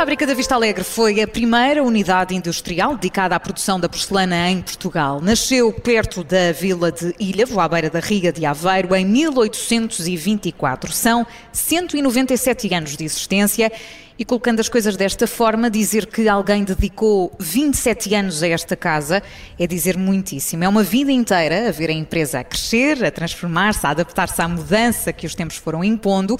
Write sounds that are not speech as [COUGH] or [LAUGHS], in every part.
fábrica da Vista Alegre foi a primeira unidade industrial dedicada à produção da porcelana em Portugal. Nasceu perto da vila de Ilhavo, à beira da Riga de Aveiro, em 1824. São 197 anos de existência e colocando as coisas desta forma, dizer que alguém dedicou 27 anos a esta casa é dizer muitíssimo. É uma vida inteira a ver a empresa a crescer, a transformar-se, a adaptar-se à mudança que os tempos foram impondo.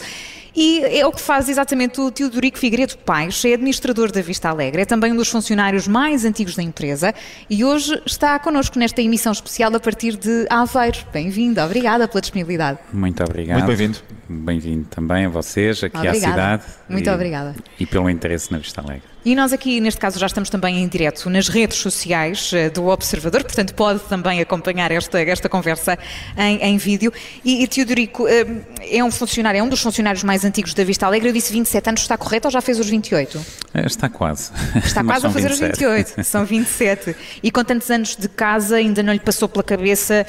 E é o que faz exatamente o Teodorico Figueiredo Paes, é administrador da Vista Alegre, é também um dos funcionários mais antigos da empresa e hoje está connosco nesta emissão especial a partir de Aveiro. Bem-vindo, obrigada pela disponibilidade. Muito obrigado. Muito bem-vindo. Bem-vindo também a vocês, aqui obrigada. à cidade. Muito e, obrigada. E pelo interesse na Vista Alegre. E nós aqui, neste caso, já estamos também em direto nas redes sociais eh, do Observador, portanto pode também acompanhar esta, esta conversa em, em vídeo. E, e Teodorico eh, é um funcionário, é um dos funcionários mais antigos da Vista Alegre. Eu disse 27 anos, está correto ou já fez os 28? Eh, Está quase. Está [LAUGHS] quase a fazer 27. os 28, são 27. E com tantos anos de casa, ainda não lhe passou pela cabeça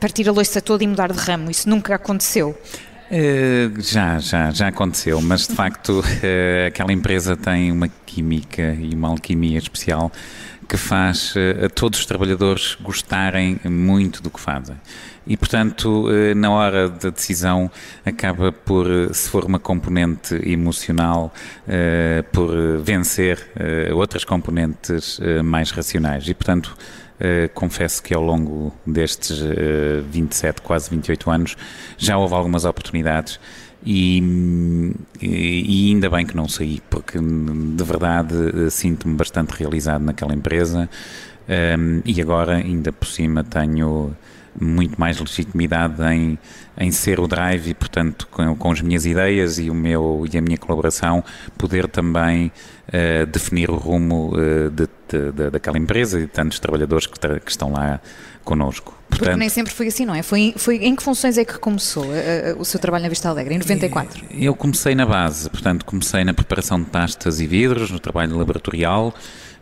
partir a loiça toda e mudar de ramo. Isso nunca aconteceu. Eh, já, já, já aconteceu, mas de facto eh, aquela empresa tem uma química e uma alquimia especial que faz eh, a todos os trabalhadores gostarem muito do que fazem. E, portanto, eh, na hora da decisão, acaba por, eh, se for uma componente emocional, eh, por vencer outras componentes mais racionais. E, portanto, confesso que ao longo destes eh, 27, quase 28 anos, já houve algumas oportunidades e, e, ainda bem que não saí, porque de verdade sinto-me bastante realizado naquela empresa um, e agora, ainda por cima, tenho muito mais legitimidade em, em ser o drive e, portanto, com, com as minhas ideias e, o meu, e a minha colaboração, poder também uh, definir o rumo uh, de, de, de, daquela empresa e de tantos trabalhadores que, tra- que estão lá connosco. Porque Portanto, nem sempre foi assim, não é? Foi, foi em que funções é que começou eh, o seu trabalho na Vista Alegre? Em 94? Eu comecei na base, portanto, comecei na preparação de pastas e vidros, no trabalho laboratorial,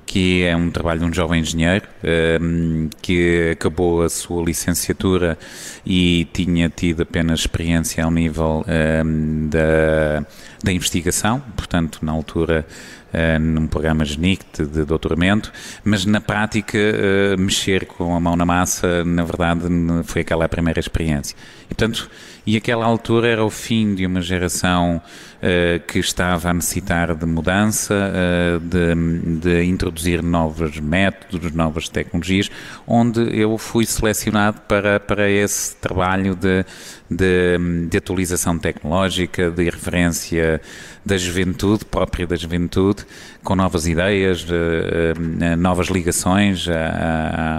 que é um trabalho de um jovem engenheiro ehm, que acabou a sua licenciatura e tinha tido apenas experiência ao nível ehm, da, da investigação, portanto, na altura. Eh, num programa GENIC de, doutoramento, mas na prática eh, mexer com a mão na massa, na verdade, foi aquela a primeira experiência. E, portanto, e aquela altura era o fim de uma geração eh, que estava a necessitar de mudança, eh, de, de introduzir novos métodos, novas tecnologias, onde eu fui selecionado para, para esse trabalho de, de, de atualização tecnológica, de referência da juventude, própria da juventude, com novas ideias, eh, eh, novas ligações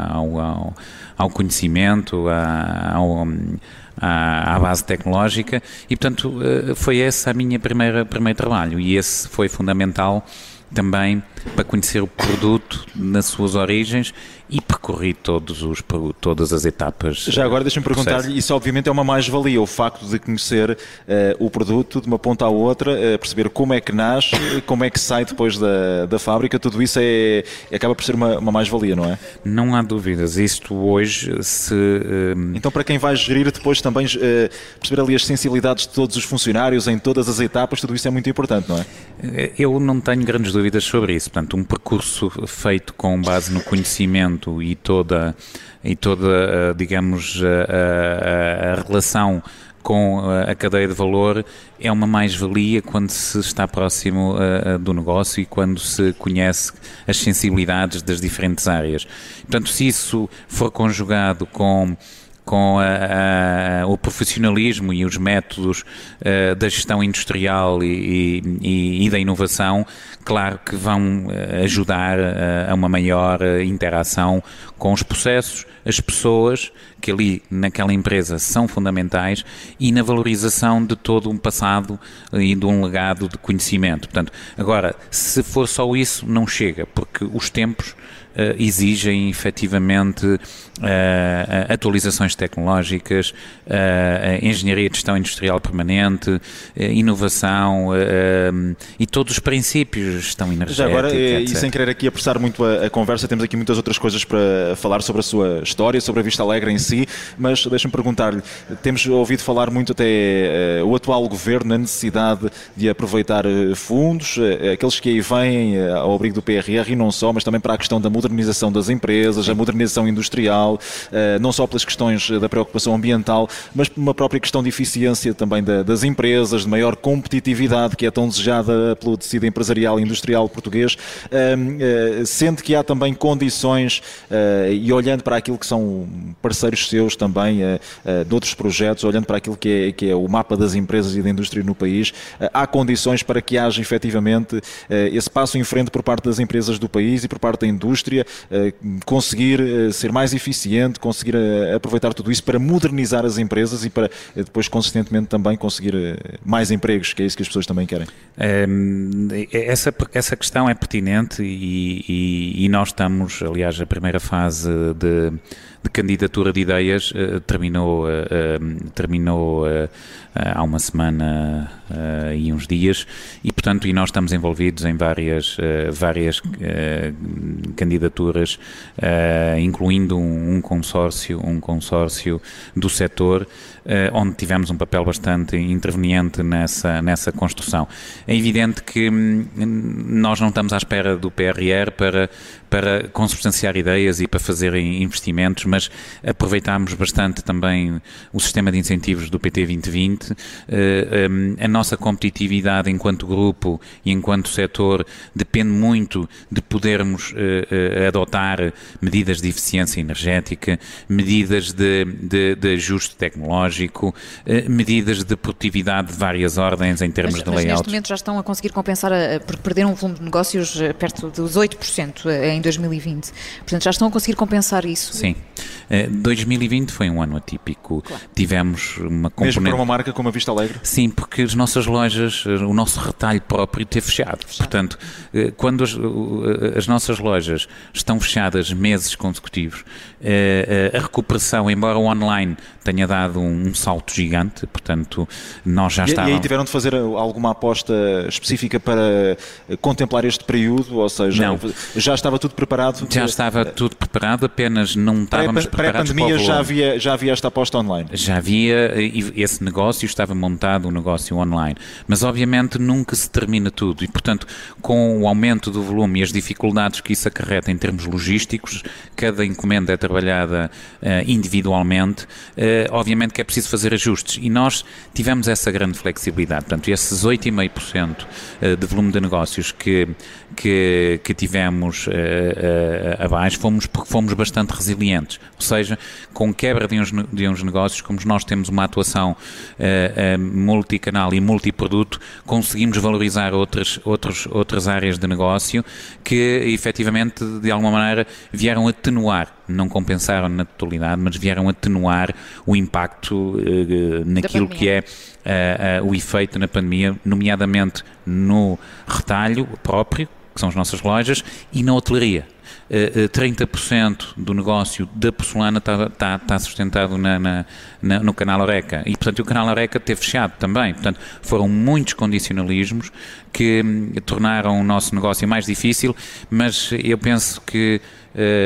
ao, ao, ao conhecimento, ao, à, à base tecnológica. E, portanto, eh, foi esse a minha primeira primeiro trabalho. E esse foi fundamental também para conhecer o produto nas suas origens e percorri todos os, todas as etapas. Já agora deixa-me perguntar-lhe, isso obviamente é uma mais-valia, o facto de conhecer eh, o produto de uma ponta à outra, eh, perceber como é que nasce, como é que sai depois da, da fábrica, tudo isso é, acaba por ser uma, uma mais-valia, não é? Não há dúvidas. Isto hoje, se eh, Então para quem vai gerir depois também eh, perceber ali as sensibilidades de todos os funcionários em todas as etapas, tudo isso é muito importante, não é? Eu não tenho grandes dúvidas sobre isso. Portanto, um percurso feito com base no conhecimento e toda, e toda eh, digamos, a, a- a relação com a- cadeia de valor é uma mais-valia quando se está próximo eh, eh, do negócio e quando se conhece as sensibilidades das diferentes áreas. Portanto, se isso for conjugado com com a- a- o profissionalismo e os métodos eh, da gestão industrial e, e- e da inovação, claro que vão eh, ajudar eh, a uma maior eh, interação com os processos, as pessoas que ali naquela empresa são fundamentais e na valorização de todo um passado e de um legado de conhecimento. Portanto, agora, se for só isso, não chega, porque os tempos eh, exigem efetivamente eh, atualizações tecnológicas, eh, engenharia de gestão industrial permanente, eh, inovação eh, e todos os princípios, gestão energética, Já agora, eh, e etc. sem querer aqui apressar muito a, a conversa, temos aqui muitas outras coisas para falar sobre a sua história, sobre a Vista Alegre em si, mas deixa-me perguntar-lhe, temos ouvido falar muito até o atual governo na necessidade de aproveitar fundos, aqueles que aí vêm ao abrigo do PRR e não só, mas também para a questão da modernização das empresas, a modernização industrial, não só pelas questões da preocupação ambiental, mas por uma própria questão de eficiência também da, das empresas, de maior competitividade que é tão desejada pelo tecido empresarial e industrial português. Sente que há também condições, e olhando para aquilo que são parceiros seus também, de outros projetos, olhando para aquilo que é, que é o mapa das empresas e da indústria no país, há condições para que haja efetivamente esse passo em frente por parte das empresas do país e por parte da indústria, conseguir ser mais eficiente, conseguir aproveitar tudo isso para modernizar as empresas e para depois consistentemente também conseguir mais empregos, que é isso que as pessoas também querem. essa, essa questão é pertinente e, e, e nós estamos, aliás, a primeira fase de, de candidatura de ideias terminou, uh, terminou há uma semana e uns dias e, portanto, e nós estamos envolvidos em várias, várias candidaturas, incluindo um, um, consórcio, um consórcio do setor, onde tivemos um papel bastante interveniente nessa, nessa construção. É evidente que hum, nós não estamos à espera do PRR para, para consubstanciar ideias e para fazer investimentos, mas aproveitámos bastante também o sistema de incentivos do PT 2020. Eh, a nossa competitividade enquanto grupo e enquanto setor depende muito de podermos eh, eh, adotar medidas de eficiência energética, medidas de, de, de ajuste tecnológico, medidas de produtividade de várias ordens em termos mas, de layout. Mas neste momento já estão a conseguir compensar, porque perderam um volume de negócios perto dos 8% em 2020. Portanto, já estão a conseguir compensar isso. Sim. 2020 foi um ano atípico. Claro. Tivemos uma componente... Mesmo para uma marca como a Vista Alegre? Sim, porque as nossas lojas, o nosso retalho próprio teve fechado. fechado. Portanto, eh, quando as, as, nossas lojas estão fechadas meses consecutivos, eh, eh, a recuperação, embora o online tenha dado um salto gigante, portanto, nós já estávamos... E aí tiveram de fazer alguma aposta específica para contemplar este período? Ou seja, Não. já estava tudo preparado? Já estava tudo preparado, apenas não estávamos pré-pandemia já havia, já havia esta aposta online? Já havia, esse negócio estava montado, um negócio online. Mas obviamente nunca se termina tudo e, portanto, com o aumento do volume e as dificuldades que isso acarreta em termos logísticos, cada encomenda é trabalhada uh, individualmente, uh, obviamente que é preciso fazer ajustes e nós tivemos essa grande flexibilidade. Portanto, esses 8,5% eh, de volume de negócios que, que, que tivemos uh, abaixo, fomos, fomos bastante resilientes ou seja, com quebra de uns, de uns negócios, como nós temos uma atuação multicanal e multiproduto, conseguimos valorizar outras, outros, outras áreas de negócio que efetivamente, de alguma maneira, vieram atenuar, não compensaram na totalidade, mas vieram atenuar o impacto uh, naquilo que é o efeito na pandemia, nomeadamente no retalho próprio, que são as nossas lojas, e na hotelaria. 30% do negócio da porcelana está, está, está sustentado na, na, na, no canal Oreca. E, portanto, o canal Oreca teve fechado também. Portanto, foram muitos condicionalismos que hum, tornaram o nosso negócio mais difícil, mas eu penso que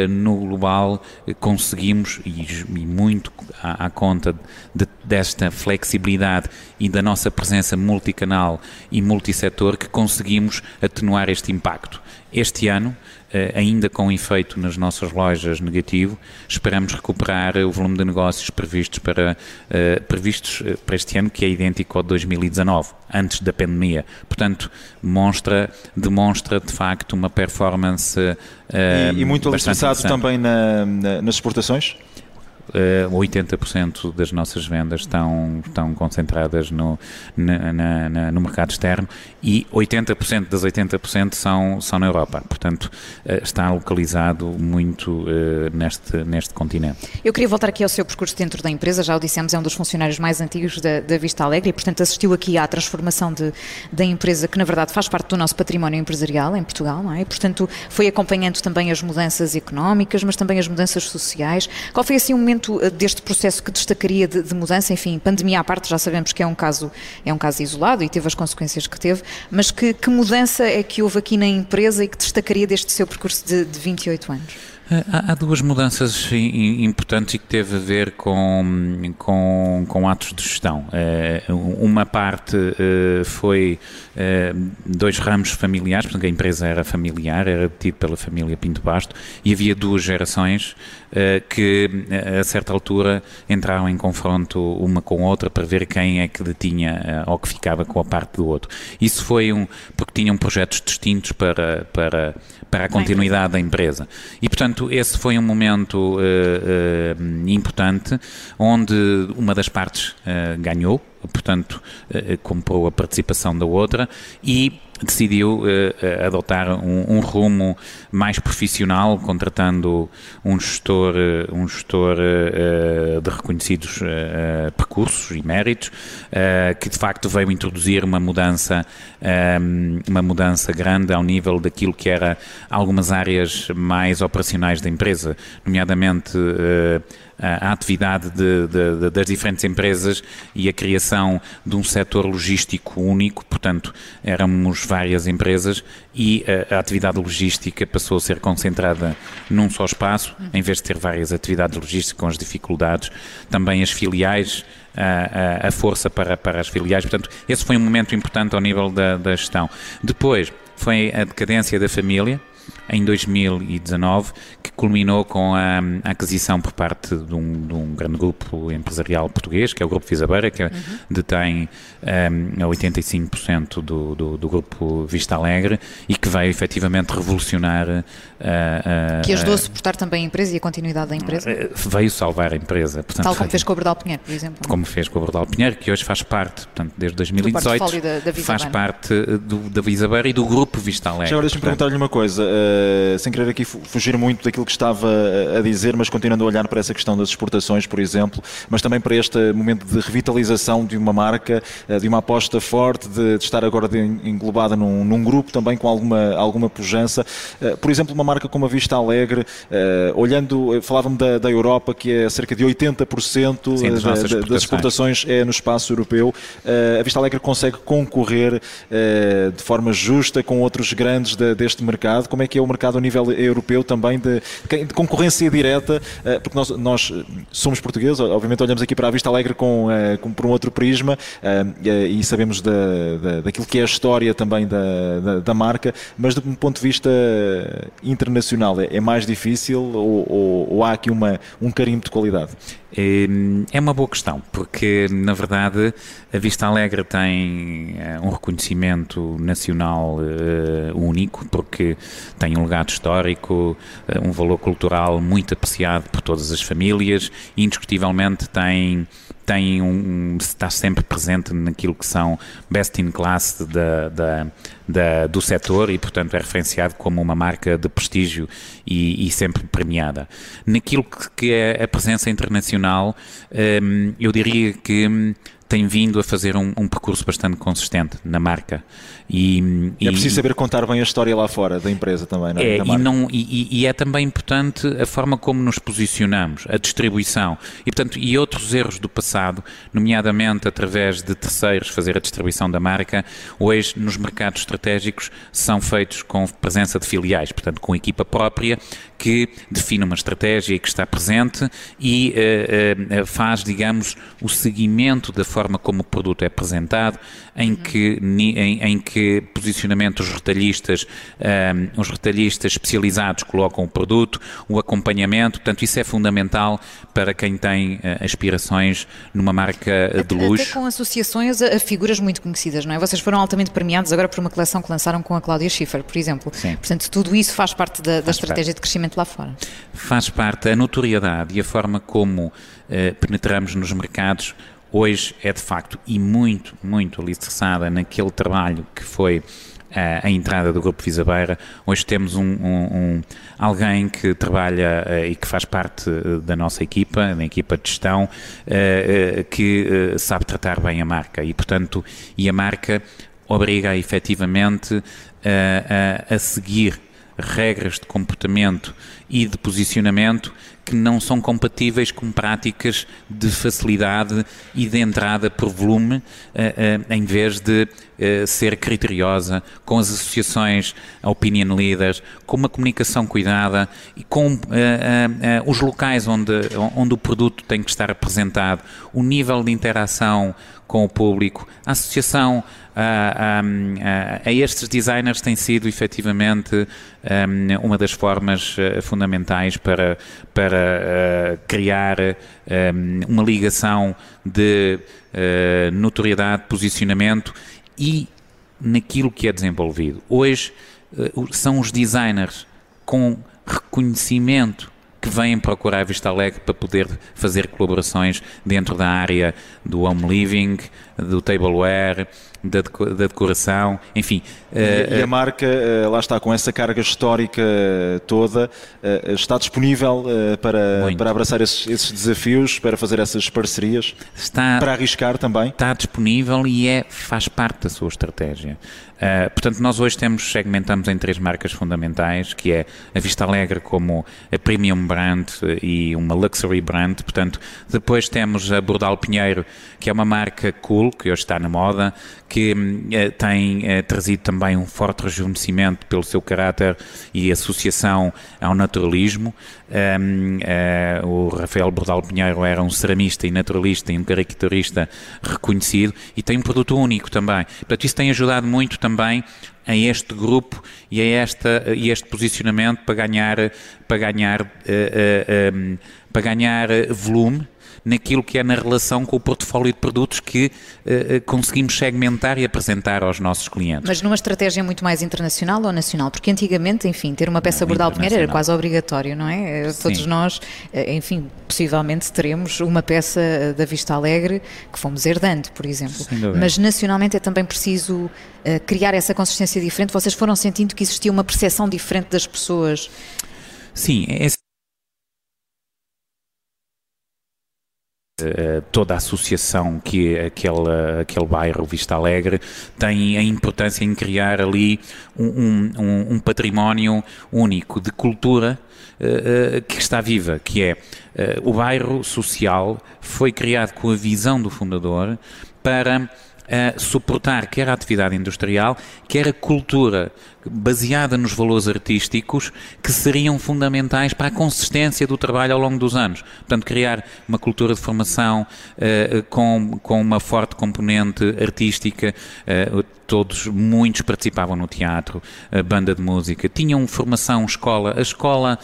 no global conseguimos, e, muito à, conta de, desta flexibilidade e da nossa presença multicanal e multissetor, que conseguimos atenuar este impacto. Este ano, eh, ainda com efeito nas nossas lojas negativo, esperamos recuperar o volume de negócios previstos para, uh, previstos eh, para este ano, que é idêntico ao de 2019, antes da pandemia. Portanto, demonstra, demonstra de facto uma performance. E, e muito alicerçado também na, na, nas exportações? Uh, 80% das nossas vendas estão, estão concentradas no, na, na, no mercado externo e 80% das 80% são, são na Europa. Portanto, uh, está localizado muito uh, neste, neste continente. Eu queria voltar aqui ao seu percurso dentro da empresa, já o dissemos, é um dos funcionários mais antigos da, da Vista Alegre e, portanto, assistiu aqui à transformação de, da empresa, que na verdade faz parte do nosso património empresarial em Portugal, não é? E, portanto, foi acompanhando também as mudanças económicas, mas também as mudanças sociais. Qual foi assim o momento eh, deste processo que destacaria de, de, mudança? Enfim, pandemia à parte, já sabemos que é um caso, é um caso isolado e teve as consequências que teve, mas que, que mudança é que houve aqui na empresa e que destacaria deste seu percurso de, de 28 anos? Há, há, duas mudanças importantes e que teve a ver com, com, com atos de gestão. Uh, uma parte uh, foi dois ramos familiares, portanto a empresa era familiar, era detida pela família Pinto Basto, e havia duas gerações que a certa altura entraram em confronto uma com a outra para ver quem é que detinha ou que ficava com a parte do outro. Isso foi um, porque tinham projetos distintos para, para, para a continuidade da empresa. E portanto portanto, esse foi um momento uh, uh, importante onde uma das partes uh, ganhou, portanto, comprou a participação da outra e decidiu uh, adotar um, um, rumo mais profissional, contratando um gestor, uh, um gestor uh, de reconhecidos percursos e méritos, que de facto veio introduzir uma mudança, uma mudança grande ao nível daquilo que era algumas áreas mais operacionais da empresa, nomeadamente a atividade de, de, das diferentes empresas e a criação de um setor logístico único, portanto, éramos várias empresas e a, a, atividade logística passou a ser concentrada num só espaço, em vez de ter várias atividades logísticas com as dificuldades, também as filiais. A, a, a força para, para as filiais, portanto, esse foi um momento importante ao nível da, da gestão. Depois foi a decadência da família, em 2019, que culminou com a, aquisição por parte de um, de um, grande grupo empresarial português, que é o Grupo Visabeira, que uhum. detém um, 85% do, do, do, grupo Vista Alegre e que vai efetivamente revolucionar. Uh, uh, que ajudou a suportar também a empresa e a continuidade da empresa? Uh, veio salvar a empresa. Portanto, Tal como fez com o Bordal Pinheiro, por exemplo. Como fez com o Bordal Pinheiro, que hoje faz parte, portanto, desde 2018, da, da faz parte do, da Visabeira e do grupo Vista Alegre. Já agora deixa-me perguntar-lhe uma coisa eh, sem querer aqui fugir muito daquilo que estava a dizer, mas continuando a olhar para essa questão das exportações, por exemplo, mas também para este momento de revitalização de uma marca, uh, de uma aposta forte, de, de estar agora de, englobada num, num, grupo também com alguma, alguma pujança. Uh, por exemplo, uma marca como a Vista Alegre, olhando, falava-me da, da, Europa, que é cerca de 80% Sim, das, da, exportações. das, exportações é no espaço europeu. a Vista Alegre consegue concorrer de forma justa com outros grandes de, deste mercado. Como é que é o mercado a nível europeu também de, de concorrência direta, eh, porque nós, nós, somos portugueses, obviamente olhamos aqui para a Vista Alegre com, eh, com por um outro prisma eh, e sabemos da, da, daquilo que é a história também da, da, da marca, mas do ponto de vista internacional é, é mais difícil ou, ou, ou há aqui uma, um carimbo de qualidade? É uma boa questão, porque na verdade a Vista Alegre tem um reconhecimento nacional único, porque tem um legado histórico, eh, um valor cultural muito apreciado por todas as famílias indiscutivelmente tem tem um, está sempre presente naquilo que são best in class da, da, da, do setor e, portanto, é referenciado como uma marca de prestígio e, e sempre premiada. Naquilo que, é a presença internacional, um, eu diria que tem vindo a fazer um, um percurso bastante consistente na marca. E, é preciso saber contar bem a história lá fora da empresa também, não é? é e, não, e, e, é também importante a forma como nos posicionamos, a distribuição e, portanto, e outros erros do passado, nomeadamente através de terceiros fazer a distribuição da marca, hoje nos mercados estratégicos são feitos com presença de filiais, portanto, com equipa própria que define uma estratégia e que está presente e uh, uh, faz, digamos, o seguimento da forma como o produto é apresentado, em, uhum. que, em, em que posicionamento os retalhistas, um, ehm, os retalhistas especializados colocam o produto, o acompanhamento, portanto, isso é fundamental para quem tem uh, aspirações numa marca de luxo. Até com associações a, figuras muito conhecidas, não é? Vocês foram altamente premiados agora por uma coleção que lançaram com a Cláudia Schiffer, por exemplo. Sim. Portanto, tudo isso faz parte da, faz da estratégia parte. de crescimento lá fora. Faz parte a notoriedade e a forma como uh, penetramos nos mercados hoje é de facto e muito, muito alicerçada naquele trabalho que foi a, a entrada do Grupo Visabeira. Hoje temos um, um, um alguém que trabalha uh, e que faz parte uh, da nossa equipa, da equipa de gestão, uh, que sabe tratar bem a marca e, portanto, e a marca obriga efetivamente a, a seguir regras de comportamento e de posicionamento que não são compatíveis com práticas de facilidade e de entrada por volume, eh, em vez de ser criteriosa com as associações opinion leaders, com uma comunicação cuidada e com os locais onde, onde o produto tem que estar apresentado, o nível de interação com o público, a associação a, a, a, estes designers tem sido efetivamente um, uma das formas uh, fundamentais para, para uh, criar um, uma ligação de uh, notoriedade, posicionamento e naquilo que é desenvolvido. Hoje são os designers com reconhecimento que vêm procurar a Vista Alegre para poder fazer colaborações dentro da área do home living, do tableware, da, da decoração, enfim. E, uh, e a marca, uh, lá está, com essa carga histórica toda, está disponível para, para abraçar esses, esses, desafios, para fazer essas parcerias, está, para arriscar também? Está disponível e é, faz parte da sua estratégia. Uh, portanto, nós hoje temos, segmentamos em três marcas fundamentais, que é a Vista Alegre como a premium brand e uma luxury brand. Portanto, depois temos a Bordal Pinheiro, que é uma marca cool, que hoje está na moda, que uh, tem uh, trazido também um forte rejuvenescimento pelo seu caráter e associação ao naturalismo. Um, o Rafael Bordal Pinheiro era um ceramista e naturalista e um caricaturista reconhecido e tem um produto único também. Portanto, isso tem ajudado muito também a este grupo e a esta, e este posicionamento para ganhar, para ganhar, uh, uh, um, para ganhar volume naquilo que é na relação com o portfólio de produtos que uh, conseguimos segmentar e apresentar aos nossos clientes. Mas numa estratégia muito mais internacional ou nacional? Porque antigamente, enfim, ter uma peça Bordal Pinheiro era quase obrigatório, não é? Sim. Todos nós, enfim, possivelmente teremos uma peça da Vista Alegre que fomos herdando, por exemplo. Mas nacionalmente é também preciso uh, criar essa consistência diferente. Vocês foram sentindo que existia uma percepção diferente das pessoas? Sim, é toda a associação que aquele, aquele bairro Vista Alegre tem a importância em criar ali um, um, um património único de cultura uh, uh, que está viva, que é o bairro social foi criado com a visão do fundador para a suportar quer a atividade industrial, quer a cultura baseada nos valores artísticos que seriam fundamentais para a consistência do trabalho ao longo dos anos. Portanto, criar uma cultura de formação uh, com, com uma forte componente artística, uh, todos, muitos participavam no teatro, a banda de música, tinham formação escola. A escola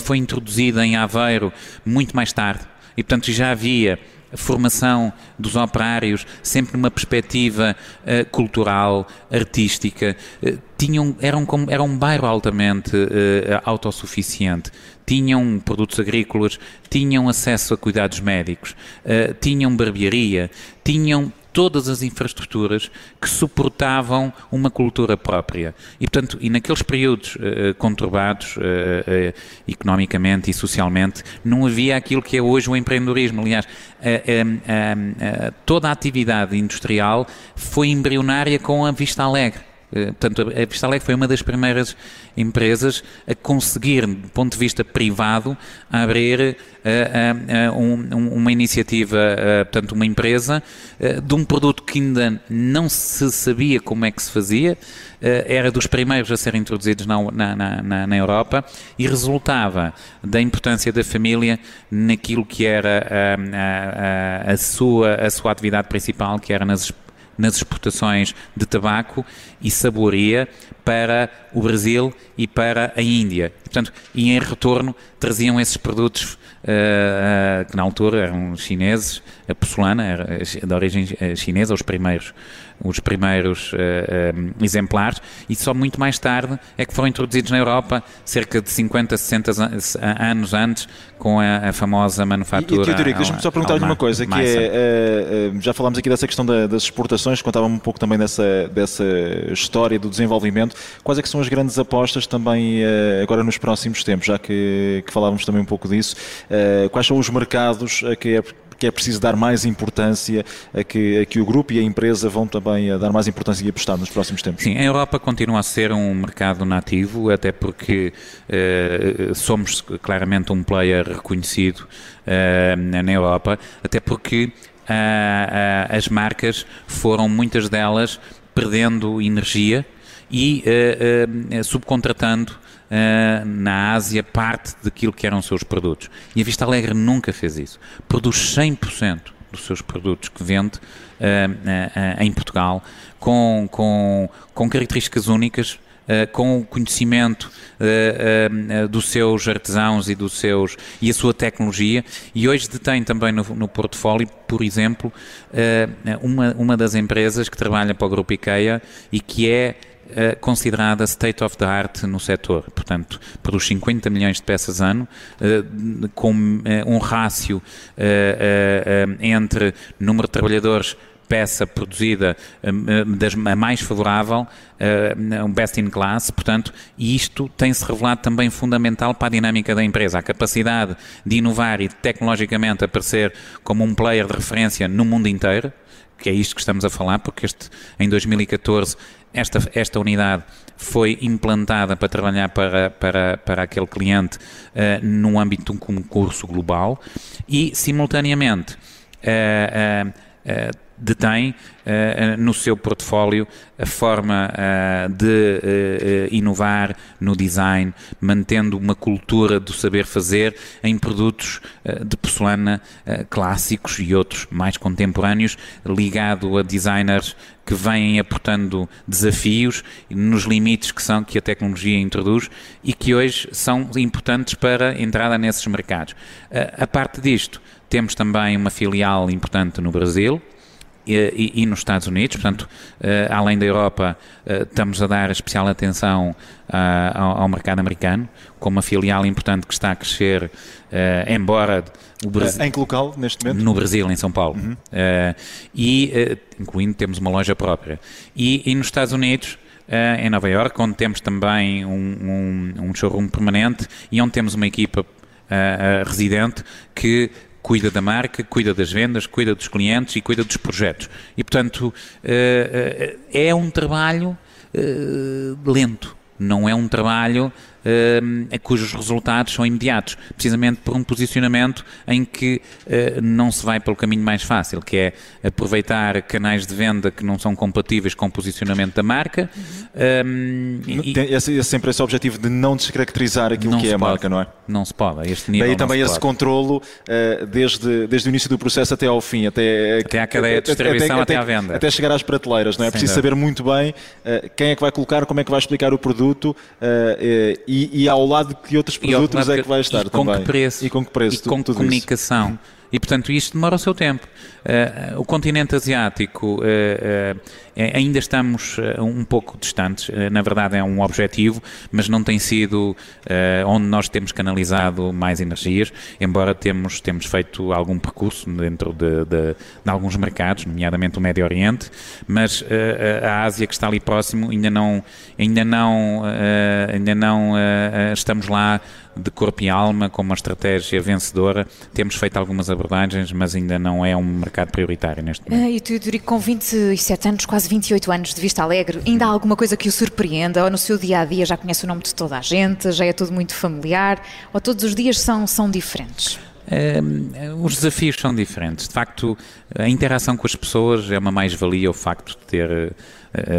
foi introduzida em Aveiro muito mais tarde e, portanto, já havia formação dos operários, sempre numa perspectiva uh, cultural, artística, uh, tinham, eram, era um bairro altamente uh, autossuficiente. Tinham produtos agrícolas, tinham acesso a cuidados médicos, tinham barbearia, tinham todas as infraestruturas que suportavam uma cultura própria. E, portanto, e naqueles períodos uh, conturbados uh, uh, economicamente e socialmente, não havia aquilo que é hoje o empreendedorismo. Aliás, toda a atividade industrial foi embrionária com a Vista Alegre. Eh, portanto, a Vista Alegre foi uma das primeiras empresas a conseguir, do ponto de vista privado, abrir uh, uh, um, uma iniciativa, uh, portanto, uma empresa de um produto que ainda não se sabia como é que se fazia, era dos primeiros a serem introduzidos na, na, na, na, Europa e resultava da importância da família naquilo que era a, a, a, sua, a sua atividade principal, que era nas nas exportações de tabaco e saboria para o Brasil e para a Índia. Portanto, e em retorno traziam esses produtos uh, uh, que na altura eram chineses, a porcelana era de origem eh, chinesa, os primeiros os primeiros uh, uh, exemplares, e só muito mais tarde é que foram introduzidos na Europa, cerca de 50, 60 anos antes, com a, a famosa manufatura. E, e Teodorico, deixa-me só perguntar-lhe uma coisa, que é, uh, já falámos aqui dessa questão da, das exportações, contava-me um pouco também dessa, dessa história do desenvolvimento. Quais é que são as grandes apostas também agora nos próximos tempos, já que, que falávamos também um pouco disso? quais são os mercados que é que é preciso dar mais importância, a que, a que o grupo e a empresa vão também a dar mais importância e apostar nos próximos tempos? Sim, a Europa continua a ser um mercado nativo, até porque uh, somos claramente um player reconhecido uh, na Europa, até porque uh, as marcas foram, muitas delas, perdendo energia e subcontratando uh, na Ásia parte daquilo que eram seus produtos. E a Vista Alegre nunca fez isso. Produz 100% dos seus produtos que vende uh, em Portugal com, com, com características únicas Uh, com o conhecimento uh, uh, dos seus artesãos e dos seus e a sua tecnologia e hoje detém também no, no portfólio, por exemplo, uma, uma das empresas que trabalha para o grupo IKEA e que é uh, considerada state of the art no setor. Portanto, produz 50 milhões de peças ano, uh, com uh, um rácio entre número de trabalhadores peça produzida das, a mais favorável, um best in class, portanto, e isto tem-se revelado também fundamental para a dinâmica da empresa, a capacidade de inovar e tecnologicamente aparecer como um player de referência no mundo inteiro, que é isto que estamos a falar, porque este, em 2014 esta, esta unidade foi implantada para trabalhar para, para, para aquele cliente uh, no âmbito de um concurso global e, simultaneamente, uh, uh, detém uh, no seu portfólio a forma uh, de uh, inovar no design, mantendo uma cultura do saber fazer em produtos de porcelana clássicos e outros mais contemporâneos, ligado a designers que vêm aportando desafios nos limites que são que a tecnologia introduz e que hoje são importantes para a entrada nesses mercados. a parte disto, temos também uma filial importante no Brasil, e, e, nos Estados Unidos, portanto, uh, além da Europa, uh, estamos a dar especial atenção uh, ao, ao, mercado americano, com uma filial importante que está a crescer, embora o Brasil... Em que local, neste momento? No Brasil, em São Paulo. Uhum. e, incluindo, temos uma loja própria. E, e nos Estados Unidos, em Nova York, onde temos também um, um, um showroom permanente e onde temos uma equipa residente que cuida da marca, cuida das vendas, cuida dos clientes e cuida dos projetos. E, portanto, eh, eh, é um trabalho eh, lento, não é um trabalho uh, cujos resultados são imediatos, precisamente por um posicionamento em que uh, não se vai pelo caminho mais fácil, que é aproveitar canais de venda que não são compatíveis com o posicionamento da marca. Um, e, é sempre esse objetivo de não descaracterizar aquilo que é a pode, marca, não é? Não se pode, a este nível. Daí também esse pode. controlo uh, desde, desde o início do processo até ao fim, até, até à cadeia de distribuição, até, até, até à venda. Até chegar às prateleiras, não é? é preciso saber muito bem quem é que vai colocar, como é que vai explicar o produto e e, e ao lado de que outros produtos é que vai estar e também. Com que preço, e com que preço. E com que comunicação. Isso. E, portanto, isto demora o seu tempo. Uh, o continente asiático, uh, uh, ainda estamos um pouco distantes, na verdade é um objetivo, mas não tem sido onde nós temos canalizado mais energias, embora temos, temos feito algum percurso dentro de, de, de alguns mercados, nomeadamente o Médio Oriente, mas a Ásia que está ali próximo ainda não, ainda não, ainda não estamos lá de corpo e alma, com uma estratégia vencedora. Temos feito algumas abordagens, mas ainda não é um mercado prioritário neste momento. Ah, e tu, Durico, com 27 anos, quase 28 anos de Vista Alegre, ainda há alguma coisa que o surpreenda? Ou no seu dia a dia já conhece o nome de toda a gente? Já é tudo muito familiar? Ou todos os dias são, são diferentes? os desafios são diferentes. De facto, a interação com as pessoas é uma mais-valia o facto de ter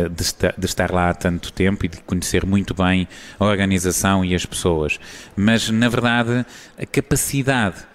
de estar, de estar, lá há tanto tempo e de conhecer muito bem a organização e as pessoas. Mas, na verdade, a capacidade, eh,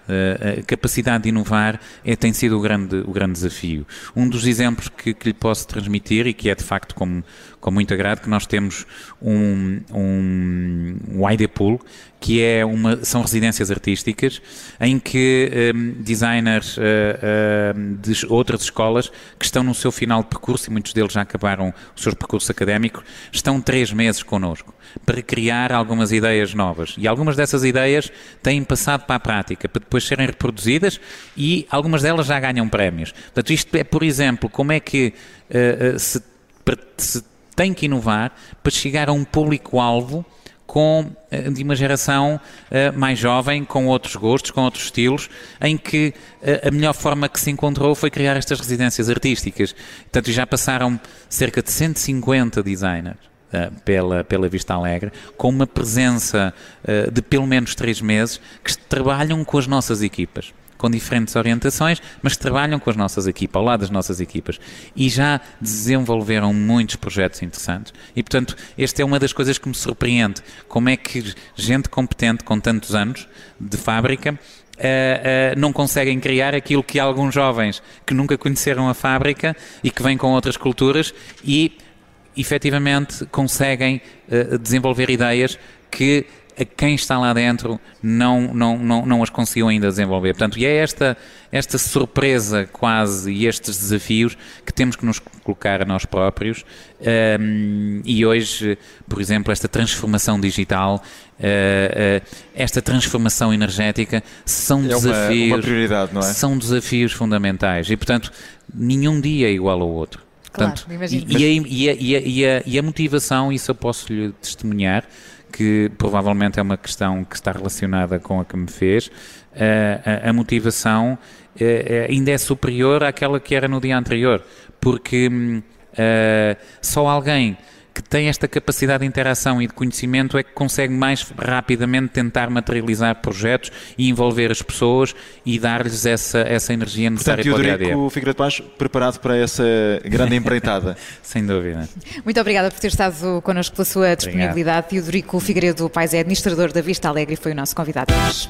a capacidade de inovar é, tem sido o grande, o grande desafio. Um dos exemplos que, que lhe posso transmitir e que é de facto com, com muito agrado, que nós temos um, um, um ID Pool, que é uma, são residências artísticas em que um, designers uh, uh, de outras escolas que estão no seu final de percurso, e muitos deles já acabaram o seu percurso académico, estão três meses connosco para criar algumas ideias novas. E algumas dessas ideias têm passado para a prática, para depois serem reproduzidas e algumas delas já ganham prémios. Portanto, isto é, por exemplo, como é que uh, se, se tem que inovar para chegar a um público-alvo com de uma geração mais jovem, com outros gostos, com outros estilos, em que a melhor forma que se encontrou foi criar estas residências artísticas. Portanto, já passaram cerca de 150 designers pela, pela Vista Alegre, com uma presença de pelo menos três meses, que trabalham com as nossas equipas com diferentes orientações, mas trabalham com as nossas equipas, ao lado das nossas equipas. E já desenvolveram muitos projetos interessantes. E, portanto, esta é uma das coisas que me surpreende. Como é que gente competente, com tantos anos de fábrica, Uh, uh, não conseguem criar aquilo que alguns jovens que nunca conheceram a fábrica e que vêm com outras culturas e efetivamente conseguem uh, desenvolver ideias que a quem está lá dentro não, não, não, não as conseguiu ainda desenvolver. Portanto, e é esta, esta surpresa quase e estes desafios que temos que nos colocar a nós próprios. Um, e hoje, por exemplo, esta transformação digital, uh, uh, esta transformação energética são é desafios. Uma, uma prioridade, não é? São desafios fundamentais. E, portanto, nenhum dia é igual ao outro. Portanto, claro, e, e, a, e, a, e, a, e a motivação, isso eu posso lhe testemunhar, que provavelmente é uma questão que está relacionada com a que me fez, a, a motivação eh, eh, ainda é superior àquela que era no dia anterior, porque uh, só alguém que tem esta capacidade de interação e de conhecimento é que consegue mais rapidamente tentar materializar projetos e envolver as pessoas e dar-lhes essa, essa energia necessária Portanto, para o dia a dia. Figueiredo Paz preparado para essa grande empreitada. [LAUGHS] Sem dúvida. Muito obrigada por ter estado connosco pela sua disponibilidade. Obrigado. Teodorico Figueiredo Paz é administrador da Vista Alegre e foi o nosso convidado hoje.